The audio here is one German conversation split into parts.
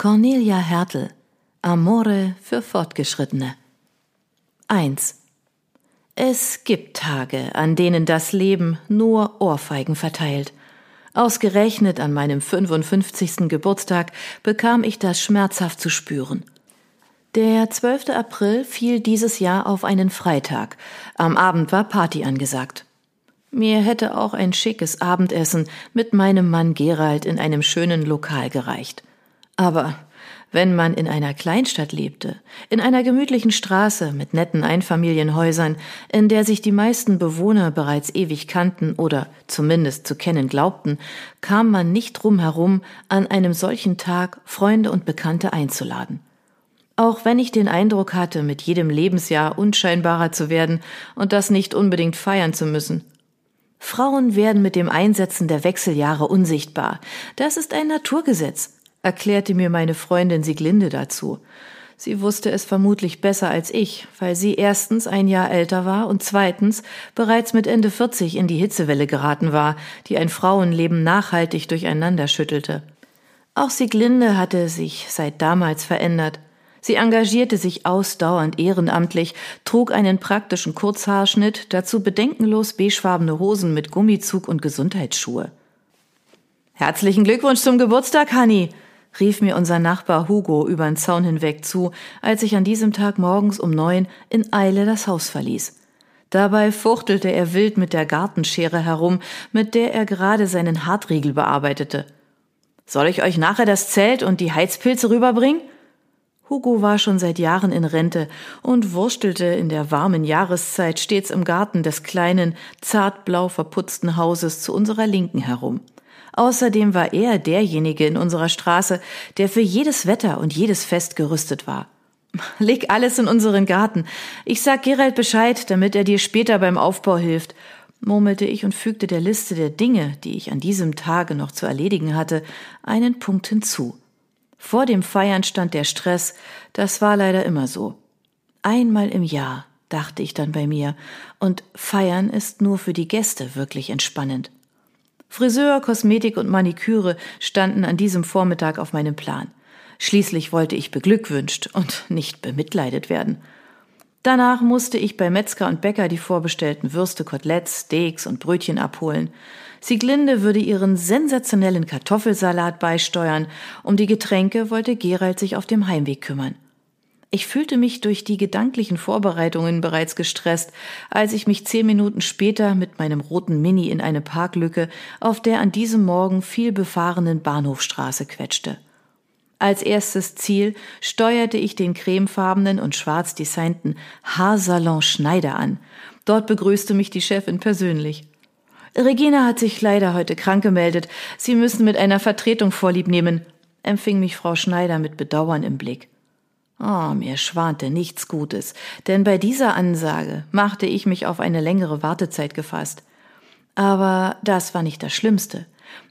Cornelia Hertel Amore für Fortgeschrittene 1. Es gibt Tage, an denen das Leben nur Ohrfeigen verteilt. Ausgerechnet an meinem 55. Geburtstag bekam ich das schmerzhaft zu spüren. Der 12. April fiel dieses Jahr auf einen Freitag. Am Abend war Party angesagt. Mir hätte auch ein schickes Abendessen mit meinem Mann Gerald in einem schönen Lokal gereicht. Aber wenn man in einer Kleinstadt lebte, in einer gemütlichen Straße mit netten Einfamilienhäusern, in der sich die meisten Bewohner bereits ewig kannten oder zumindest zu kennen glaubten, kam man nicht drum herum, an einem solchen Tag Freunde und Bekannte einzuladen. Auch wenn ich den Eindruck hatte, mit jedem Lebensjahr unscheinbarer zu werden und das nicht unbedingt feiern zu müssen. Frauen werden mit dem Einsetzen der Wechseljahre unsichtbar. Das ist ein Naturgesetz erklärte mir meine Freundin Sieglinde dazu. Sie wusste es vermutlich besser als ich, weil sie erstens ein Jahr älter war und zweitens bereits mit Ende 40 in die Hitzewelle geraten war, die ein Frauenleben nachhaltig durcheinander schüttelte. Auch Sieglinde hatte sich seit damals verändert. Sie engagierte sich ausdauernd ehrenamtlich, trug einen praktischen Kurzhaarschnitt, dazu bedenkenlos beigefarbene Hosen mit Gummizug und Gesundheitsschuhe. Herzlichen Glückwunsch zum Geburtstag, Hanni, rief mir unser Nachbar Hugo übern Zaun hinweg zu, als ich an diesem Tag morgens um neun in Eile das Haus verließ. Dabei fuchtelte er wild mit der Gartenschere herum, mit der er gerade seinen Hartriegel bearbeitete. Soll ich euch nachher das Zelt und die Heizpilze rüberbringen? Hugo war schon seit Jahren in Rente und wurstelte in der warmen Jahreszeit stets im Garten des kleinen, zartblau verputzten Hauses zu unserer Linken herum. Außerdem war er derjenige in unserer Straße, der für jedes Wetter und jedes Fest gerüstet war. Leg alles in unseren Garten. Ich sag Gerald Bescheid, damit er dir später beim Aufbau hilft, murmelte ich und fügte der Liste der Dinge, die ich an diesem Tage noch zu erledigen hatte, einen Punkt hinzu. Vor dem Feiern stand der Stress, das war leider immer so. Einmal im Jahr, dachte ich dann bei mir, und Feiern ist nur für die Gäste wirklich entspannend. Friseur, Kosmetik und Maniküre standen an diesem Vormittag auf meinem Plan. Schließlich wollte ich beglückwünscht und nicht bemitleidet werden. Danach musste ich bei Metzger und Bäcker die vorbestellten Würste, Koteletts, Steaks und Brötchen abholen. Sieglinde würde ihren sensationellen Kartoffelsalat beisteuern. Um die Getränke wollte Gerald sich auf dem Heimweg kümmern. Ich fühlte mich durch die gedanklichen Vorbereitungen bereits gestresst, als ich mich zehn Minuten später mit meinem roten Mini in eine Parklücke auf der an diesem Morgen viel befahrenen Bahnhofstraße quetschte. Als erstes Ziel steuerte ich den cremefarbenen und schwarz designten Haarsalon Schneider an. Dort begrüßte mich die Chefin persönlich. Regina hat sich leider heute krank gemeldet. Sie müssen mit einer Vertretung vorlieb nehmen, empfing mich Frau Schneider mit Bedauern im Blick. Oh, mir schwante nichts Gutes, denn bei dieser Ansage machte ich mich auf eine längere Wartezeit gefasst. Aber das war nicht das Schlimmste.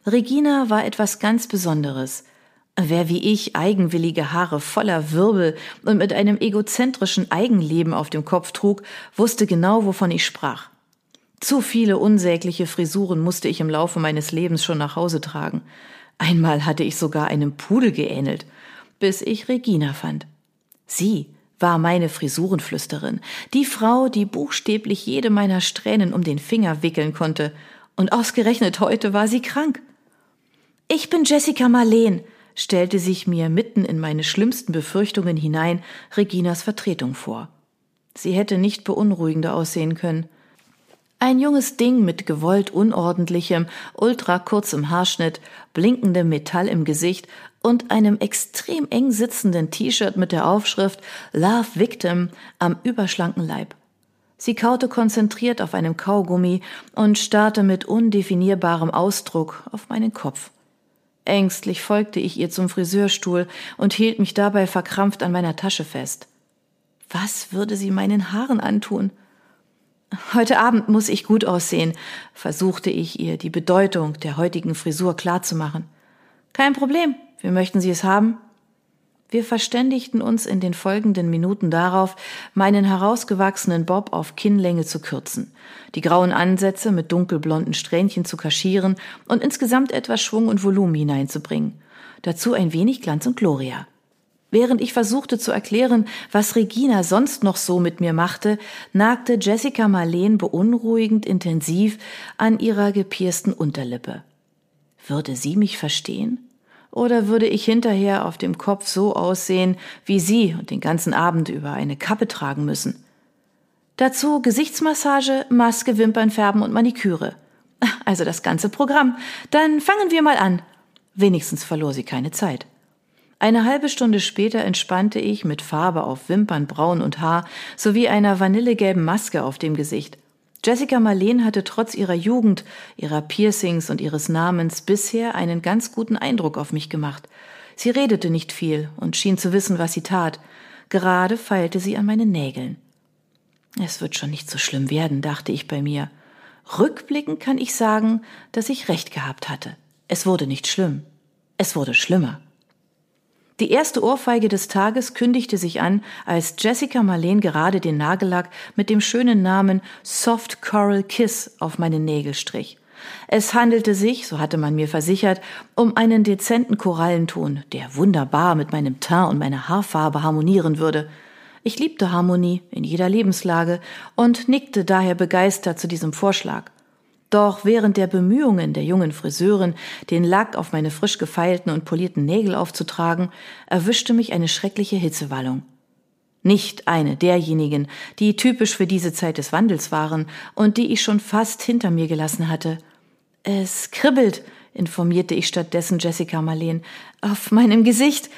Regina war etwas ganz Besonderes. Wer wie ich eigenwillige Haare voller Wirbel und mit einem egozentrischen Eigenleben auf dem Kopf trug, wusste genau, wovon ich sprach. Zu viele unsägliche Frisuren musste ich im Laufe meines Lebens schon nach Hause tragen. Einmal hatte ich sogar einem Pudel geähnelt, bis ich Regina fand. Sie war meine Frisurenflüsterin, die Frau, die buchstäblich jede meiner Strähnen um den Finger wickeln konnte, und ausgerechnet heute war sie krank. Ich bin Jessica Marleen, stellte sich mir mitten in meine schlimmsten Befürchtungen hinein Reginas Vertretung vor. Sie hätte nicht beunruhigender aussehen können. Ein junges Ding mit gewollt unordentlichem, ultra kurzem Haarschnitt, blinkendem Metall im Gesicht und einem extrem eng sitzenden T-Shirt mit der Aufschrift Love Victim am überschlanken Leib. Sie kaute konzentriert auf einem Kaugummi und starrte mit undefinierbarem Ausdruck auf meinen Kopf. Ängstlich folgte ich ihr zum Friseurstuhl und hielt mich dabei verkrampft an meiner Tasche fest. Was würde sie meinen Haaren antun? Heute Abend muss ich gut aussehen, versuchte ich ihr die Bedeutung der heutigen Frisur klarzumachen. Kein Problem, wie möchten Sie es haben? Wir verständigten uns in den folgenden Minuten darauf, meinen herausgewachsenen Bob auf Kinnlänge zu kürzen, die grauen Ansätze mit dunkelblonden Strähnchen zu kaschieren und insgesamt etwas Schwung und Volumen hineinzubringen. dazu ein wenig Glanz und Gloria. Während ich versuchte zu erklären, was Regina sonst noch so mit mir machte, nagte Jessica Marleen beunruhigend intensiv an ihrer gepiersten Unterlippe. Würde sie mich verstehen? Oder würde ich hinterher auf dem Kopf so aussehen, wie sie und den ganzen Abend über eine Kappe tragen müssen? Dazu Gesichtsmassage, Maske, Wimpernfärben und Maniküre. Also das ganze Programm. Dann fangen wir mal an. Wenigstens verlor sie keine Zeit. Eine halbe Stunde später entspannte ich mit Farbe auf Wimpern, Brauen und Haar sowie einer vanillegelben Maske auf dem Gesicht. Jessica Marleen hatte trotz ihrer Jugend, ihrer Piercings und ihres Namens bisher einen ganz guten Eindruck auf mich gemacht. Sie redete nicht viel und schien zu wissen, was sie tat. Gerade feilte sie an meinen Nägeln. Es wird schon nicht so schlimm werden, dachte ich bei mir. Rückblickend kann ich sagen, dass ich recht gehabt hatte. Es wurde nicht schlimm. Es wurde schlimmer. Die erste Ohrfeige des Tages kündigte sich an, als Jessica Marleen gerade den Nagellack mit dem schönen Namen Soft Coral Kiss auf meine Nägel strich. Es handelte sich, so hatte man mir versichert, um einen dezenten Korallenton, der wunderbar mit meinem Teint und meiner Haarfarbe harmonieren würde. Ich liebte Harmonie in jeder Lebenslage und nickte daher begeistert zu diesem Vorschlag. Doch während der Bemühungen der jungen Friseurin, den Lack auf meine frisch gefeilten und polierten Nägel aufzutragen, erwischte mich eine schreckliche Hitzewallung. Nicht eine derjenigen, die typisch für diese Zeit des Wandels waren und die ich schon fast hinter mir gelassen hatte. Es kribbelt, informierte ich stattdessen Jessica Marleen. Auf meinem Gesicht,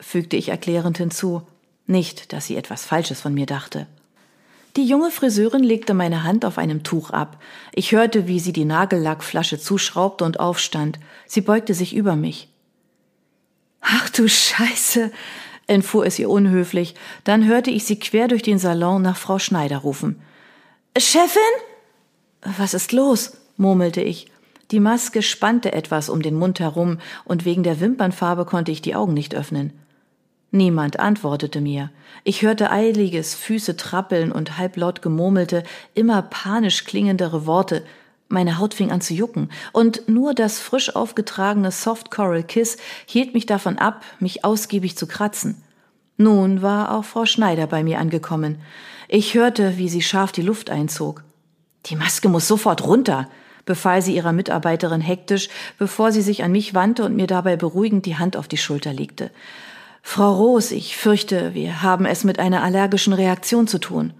fügte ich erklärend hinzu. Nicht, dass sie etwas Falsches von mir dachte. Die junge Friseurin legte meine Hand auf einem Tuch ab. Ich hörte, wie sie die Nagellackflasche zuschraubte und aufstand. Sie beugte sich über mich. Ach du Scheiße, entfuhr es ihr unhöflich. Dann hörte ich sie quer durch den Salon nach Frau Schneider rufen. Chefin? Was ist los? murmelte ich. Die Maske spannte etwas um den Mund herum, und wegen der Wimpernfarbe konnte ich die Augen nicht öffnen. Niemand antwortete mir. Ich hörte eiliges Füße trappeln und halblaut gemurmelte, immer panisch klingendere Worte. Meine Haut fing an zu jucken, und nur das frisch aufgetragene Soft Coral Kiss hielt mich davon ab, mich ausgiebig zu kratzen. Nun war auch Frau Schneider bei mir angekommen. Ich hörte, wie sie scharf die Luft einzog. Die Maske muss sofort runter, befahl sie ihrer Mitarbeiterin hektisch, bevor sie sich an mich wandte und mir dabei beruhigend die Hand auf die Schulter legte. Frau Roos, ich fürchte, wir haben es mit einer allergischen Reaktion zu tun.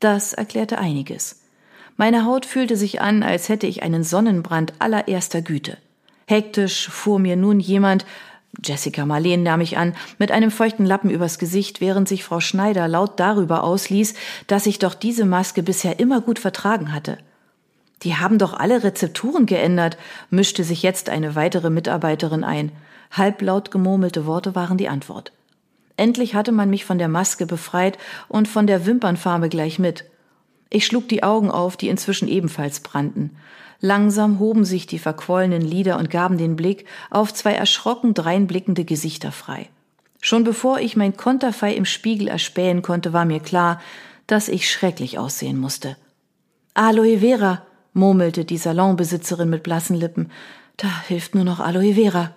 Das erklärte einiges. Meine Haut fühlte sich an, als hätte ich einen Sonnenbrand allererster Güte. Hektisch fuhr mir nun jemand, Jessica Marleen nahm ich an, mit einem feuchten Lappen übers Gesicht, während sich Frau Schneider laut darüber ausließ, dass ich doch diese Maske bisher immer gut vertragen hatte. Die haben doch alle Rezepturen geändert, mischte sich jetzt eine weitere Mitarbeiterin ein. Halblaut gemurmelte Worte waren die Antwort. Endlich hatte man mich von der Maske befreit und von der Wimpernfarbe gleich mit. Ich schlug die Augen auf, die inzwischen ebenfalls brannten. Langsam hoben sich die verquollenen Lider und gaben den Blick auf zwei erschrocken dreinblickende Gesichter frei. Schon bevor ich mein Konterfei im Spiegel erspähen konnte, war mir klar, dass ich schrecklich aussehen musste. Aloe Vera, murmelte die Salonbesitzerin mit blassen Lippen. Da hilft nur noch Aloe Vera.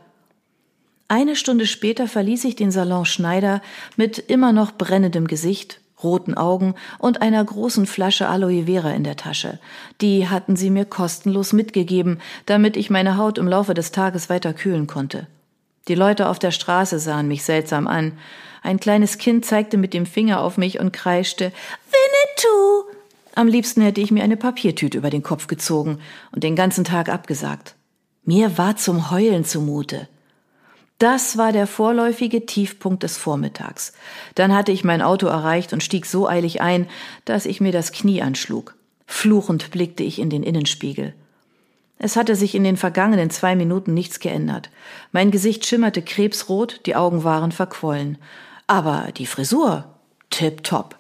Eine Stunde später verließ ich den Salon Schneider mit immer noch brennendem Gesicht, roten Augen und einer großen Flasche Aloe Vera in der Tasche. Die hatten sie mir kostenlos mitgegeben, damit ich meine Haut im Laufe des Tages weiter kühlen konnte. Die Leute auf der Straße sahen mich seltsam an. Ein kleines Kind zeigte mit dem Finger auf mich und kreischte Winnetou. Am liebsten hätte ich mir eine Papiertüte über den Kopf gezogen und den ganzen Tag abgesagt. Mir war zum Heulen zumute. Das war der vorläufige Tiefpunkt des Vormittags. Dann hatte ich mein Auto erreicht und stieg so eilig ein, dass ich mir das Knie anschlug. Fluchend blickte ich in den Innenspiegel. Es hatte sich in den vergangenen zwei Minuten nichts geändert. Mein Gesicht schimmerte krebsrot, die Augen waren verquollen. Aber die Frisur, tipptopp.